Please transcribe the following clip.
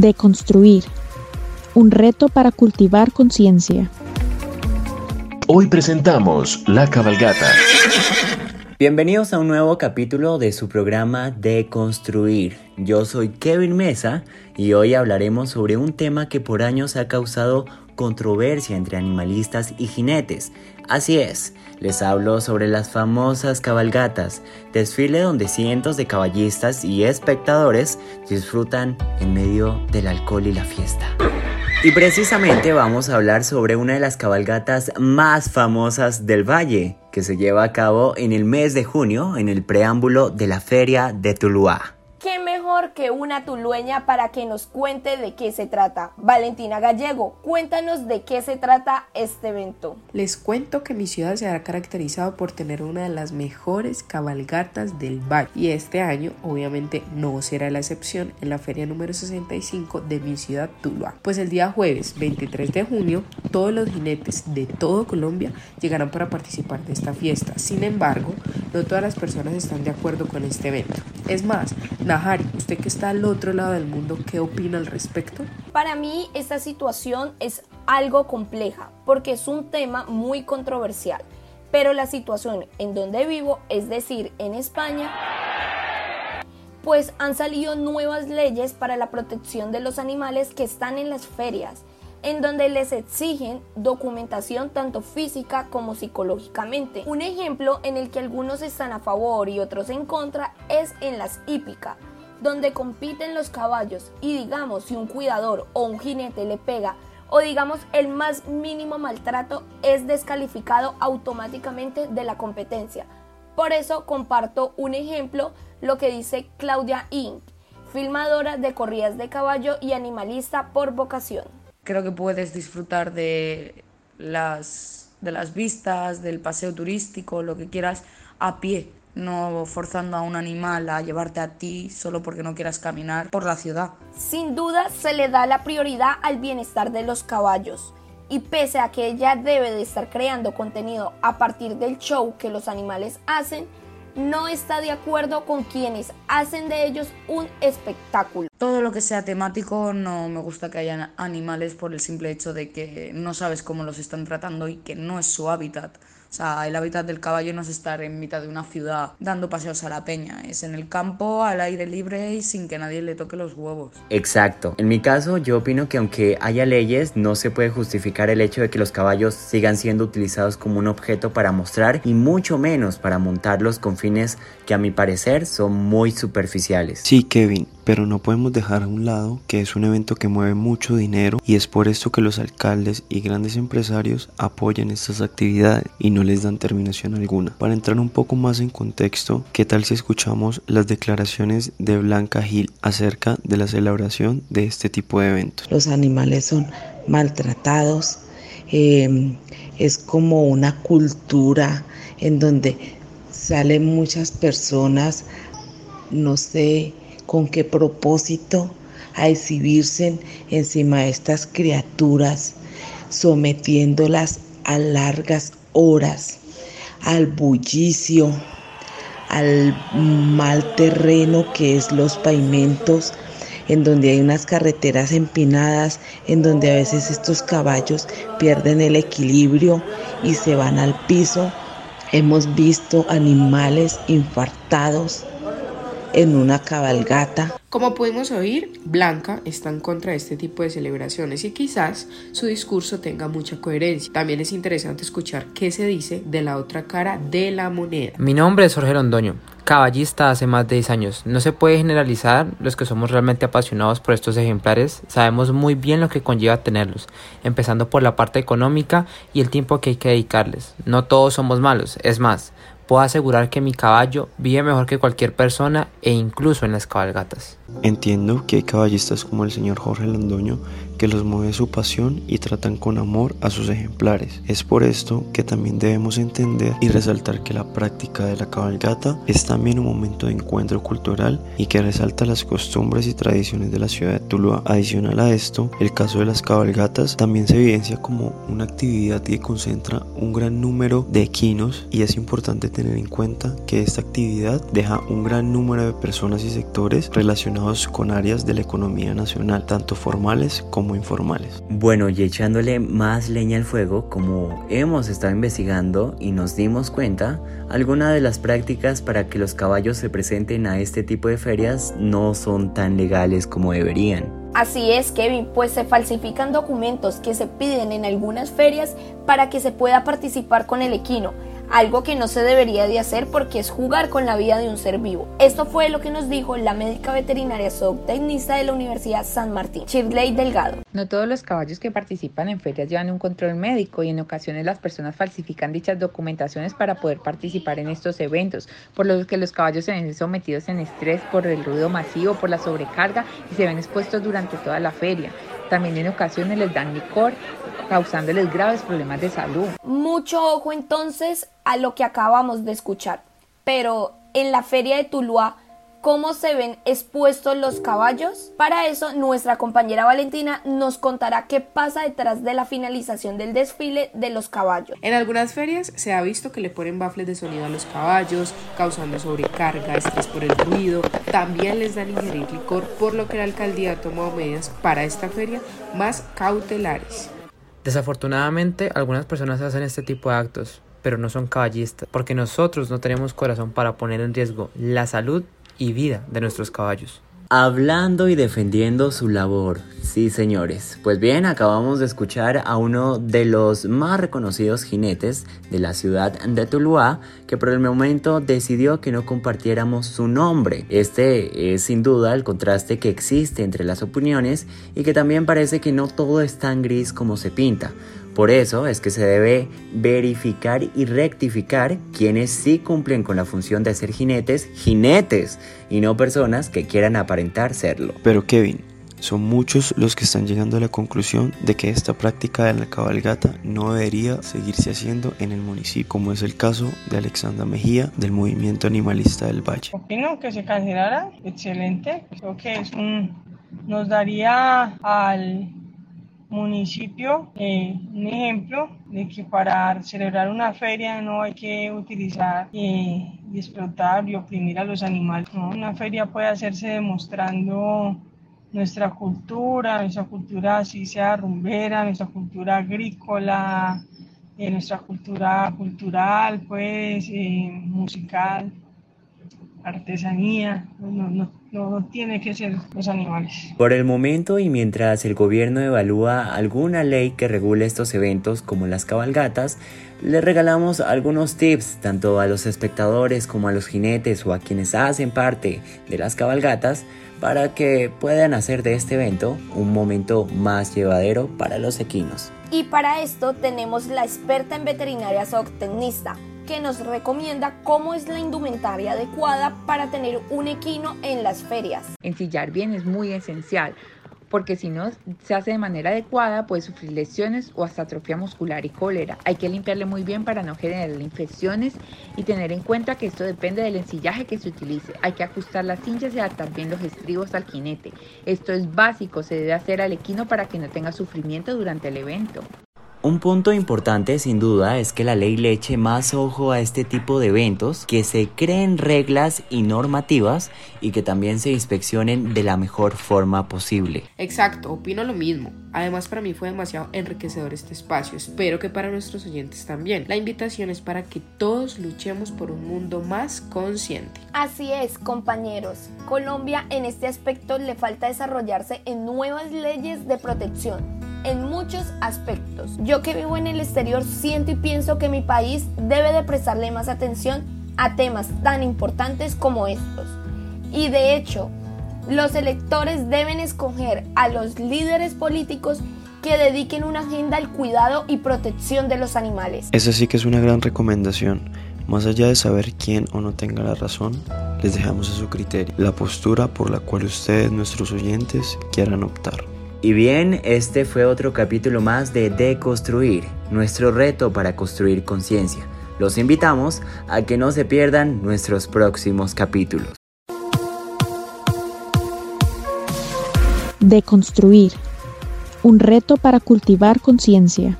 Deconstruir. Un reto para cultivar conciencia. Hoy presentamos La Cabalgata. Bienvenidos a un nuevo capítulo de su programa Deconstruir. Yo soy Kevin Mesa y hoy hablaremos sobre un tema que por años ha causado controversia entre animalistas y jinetes. Así es, les hablo sobre las famosas cabalgatas, desfile donde cientos de caballistas y espectadores disfrutan en medio del alcohol y la fiesta. Y precisamente vamos a hablar sobre una de las cabalgatas más famosas del valle, que se lleva a cabo en el mes de junio en el preámbulo de la feria de Tuluá. ¿Qué que una tulueña para que nos cuente de qué se trata? Valentina Gallego, cuéntanos de qué se trata este evento. Les cuento que mi ciudad se ha caracterizado por tener una de las mejores cabalgatas del valle y este año obviamente no será la excepción en la feria número 65 de mi ciudad Tuluá. Pues el día jueves 23 de junio todos los jinetes de todo Colombia llegarán para participar de esta fiesta. Sin embargo, no todas las personas están de acuerdo con este evento. Es más, Nahari, usted que está al otro lado del mundo, ¿qué opina al respecto? Para mí esta situación es algo compleja porque es un tema muy controversial, pero la situación en donde vivo, es decir, en España, pues han salido nuevas leyes para la protección de los animales que están en las ferias en donde les exigen documentación tanto física como psicológicamente. Un ejemplo en el que algunos están a favor y otros en contra es en las hípicas, donde compiten los caballos y digamos si un cuidador o un jinete le pega o digamos el más mínimo maltrato es descalificado automáticamente de la competencia. Por eso comparto un ejemplo, lo que dice Claudia Inc., filmadora de corridas de caballo y animalista por vocación creo que puedes disfrutar de las, de las vistas, del paseo turístico, lo que quieras, a pie, no forzando a un animal a llevarte a ti solo porque no quieras caminar por la ciudad. Sin duda se le da la prioridad al bienestar de los caballos y pese a que ella debe de estar creando contenido a partir del show que los animales hacen, no está de acuerdo con quienes hacen de ellos un espectáculo. Todo lo que sea temático no me gusta que haya animales por el simple hecho de que no sabes cómo los están tratando y que no es su hábitat. O sea, el hábitat del caballo no es estar en mitad de una ciudad dando paseos a la peña, es en el campo, al aire libre y sin que nadie le toque los huevos. Exacto. En mi caso, yo opino que aunque haya leyes, no se puede justificar el hecho de que los caballos sigan siendo utilizados como un objeto para mostrar y mucho menos para montarlos con fines que a mi parecer son muy superficiales. Sí, Kevin, pero no podemos dejar a un lado que es un evento que mueve mucho dinero y es por esto que los alcaldes y grandes empresarios apoyan estas actividades y no les dan terminación alguna. Para entrar un poco más en contexto, ¿qué tal si escuchamos las declaraciones de Blanca Gil acerca de la celebración de este tipo de eventos? Los animales son maltratados, eh, es como una cultura en donde salen muchas personas, no sé, con qué propósito a exhibirse encima de estas criaturas, sometiéndolas a largas horas, al bullicio, al mal terreno que es los pavimentos, en donde hay unas carreteras empinadas, en donde a veces estos caballos pierden el equilibrio y se van al piso. Hemos visto animales infartados, en una cabalgata. Como pudimos oír, Blanca está en contra de este tipo de celebraciones y quizás su discurso tenga mucha coherencia. También es interesante escuchar qué se dice de la otra cara de la moneda. Mi nombre es Jorge Londoño, caballista hace más de 10 años. No se puede generalizar, los que somos realmente apasionados por estos ejemplares sabemos muy bien lo que conlleva tenerlos, empezando por la parte económica y el tiempo que hay que dedicarles. No todos somos malos, es más, puedo asegurar que mi caballo vive mejor que cualquier persona e incluso en las cabalgatas. Entiendo que hay caballistas como el señor Jorge Londoño que los mueve su pasión y tratan con amor a sus ejemplares. Es por esto que también debemos entender y resaltar que la práctica de la cabalgata es también un momento de encuentro cultural y que resalta las costumbres y tradiciones de la ciudad de Tuluá. Adicional a esto, el caso de las cabalgatas también se evidencia como una actividad que concentra un gran número de equinos y es importante tener en cuenta que esta actividad deja un gran número de personas y sectores relacionados con áreas de la economía nacional, tanto formales como informales. Bueno, y echándole más leña al fuego, como hemos estado investigando y nos dimos cuenta, algunas de las prácticas para que los caballos se presenten a este tipo de ferias no son tan legales como deberían. Así es, Kevin, pues se falsifican documentos que se piden en algunas ferias para que se pueda participar con el equino algo que no se debería de hacer porque es jugar con la vida de un ser vivo. Esto fue lo que nos dijo la médica veterinaria zootecnista de la Universidad San Martín, Shirley Delgado. No todos los caballos que participan en ferias llevan un control médico y en ocasiones las personas falsifican dichas documentaciones para poder participar en estos eventos, por lo que los caballos se ven sometidos en estrés por el ruido masivo, por la sobrecarga y se ven expuestos durante toda la feria. También en ocasiones les dan licor, causándoles graves problemas de salud. Mucho ojo entonces a lo que acabamos de escuchar. Pero en la feria de Tuluá, ¿cómo se ven expuestos los caballos? Para eso, nuestra compañera Valentina nos contará qué pasa detrás de la finalización del desfile de los caballos. En algunas ferias se ha visto que le ponen bafles de sonido a los caballos, causando sobrecarga, estrés por el ruido. También les dan ingerir licor, por lo que la alcaldía ha tomado medidas para esta feria más cautelares. Desafortunadamente, algunas personas hacen este tipo de actos, pero no son caballistas, porque nosotros no tenemos corazón para poner en riesgo la salud y vida de nuestros caballos. Hablando y defendiendo su labor. Sí, señores. Pues bien, acabamos de escuchar a uno de los más reconocidos jinetes de la ciudad de Tuluá, que por el momento decidió que no compartiéramos su nombre. Este es sin duda el contraste que existe entre las opiniones y que también parece que no todo es tan gris como se pinta. Por eso es que se debe verificar y rectificar quienes sí cumplen con la función de ser jinetes, jinetes, y no personas que quieran aparentar serlo. Pero Kevin, son muchos los que están llegando a la conclusión de que esta práctica de la cabalgata no debería seguirse haciendo en el municipio, como es el caso de Alexandra Mejía del movimiento animalista del Valle. Opino que se cancelara, excelente, creo que es un, nos daría al municipio eh, un ejemplo de que para celebrar una feria no hay que utilizar eh, y explotar y oprimir a los animales. Una feria puede hacerse demostrando nuestra cultura, nuestra cultura así sea rumbera, nuestra cultura agrícola, eh, nuestra cultura cultural, pues musical, artesanía, no, no, no tiene que ser los animales. Por el momento y mientras el gobierno evalúa alguna ley que regule estos eventos como las cabalgatas, le regalamos algunos tips tanto a los espectadores como a los jinetes o a quienes hacen parte de las cabalgatas para que puedan hacer de este evento un momento más llevadero para los equinos. Y para esto tenemos la experta en veterinaria zootecnista, que nos recomienda cómo es la indumentaria adecuada para tener un equino en las ferias. Ensillar bien es muy esencial porque si no se hace de manera adecuada puede sufrir lesiones o hasta atrofia muscular y cólera. Hay que limpiarle muy bien para no generar infecciones y tener en cuenta que esto depende del ensillaje que se utilice. Hay que ajustar las cinchas y adaptar bien los estribos al jinete. Esto es básico, se debe hacer al equino para que no tenga sufrimiento durante el evento. Un punto importante sin duda es que la ley le eche más ojo a este tipo de eventos, que se creen reglas y normativas y que también se inspeccionen de la mejor forma posible. Exacto, opino lo mismo. Además para mí fue demasiado enriquecedor este espacio, espero que para nuestros oyentes también. La invitación es para que todos luchemos por un mundo más consciente. Así es, compañeros. Colombia en este aspecto le falta desarrollarse en nuevas leyes de protección muchos aspectos. Yo que vivo en el exterior siento y pienso que mi país debe de prestarle más atención a temas tan importantes como estos. Y de hecho, los electores deben escoger a los líderes políticos que dediquen una agenda al cuidado y protección de los animales. Esa sí que es una gran recomendación. Más allá de saber quién o no tenga la razón, les dejamos a su criterio la postura por la cual ustedes, nuestros oyentes, quieran optar. Y bien, este fue otro capítulo más de Deconstruir, nuestro reto para construir conciencia. Los invitamos a que no se pierdan nuestros próximos capítulos. Deconstruir. Un reto para cultivar conciencia.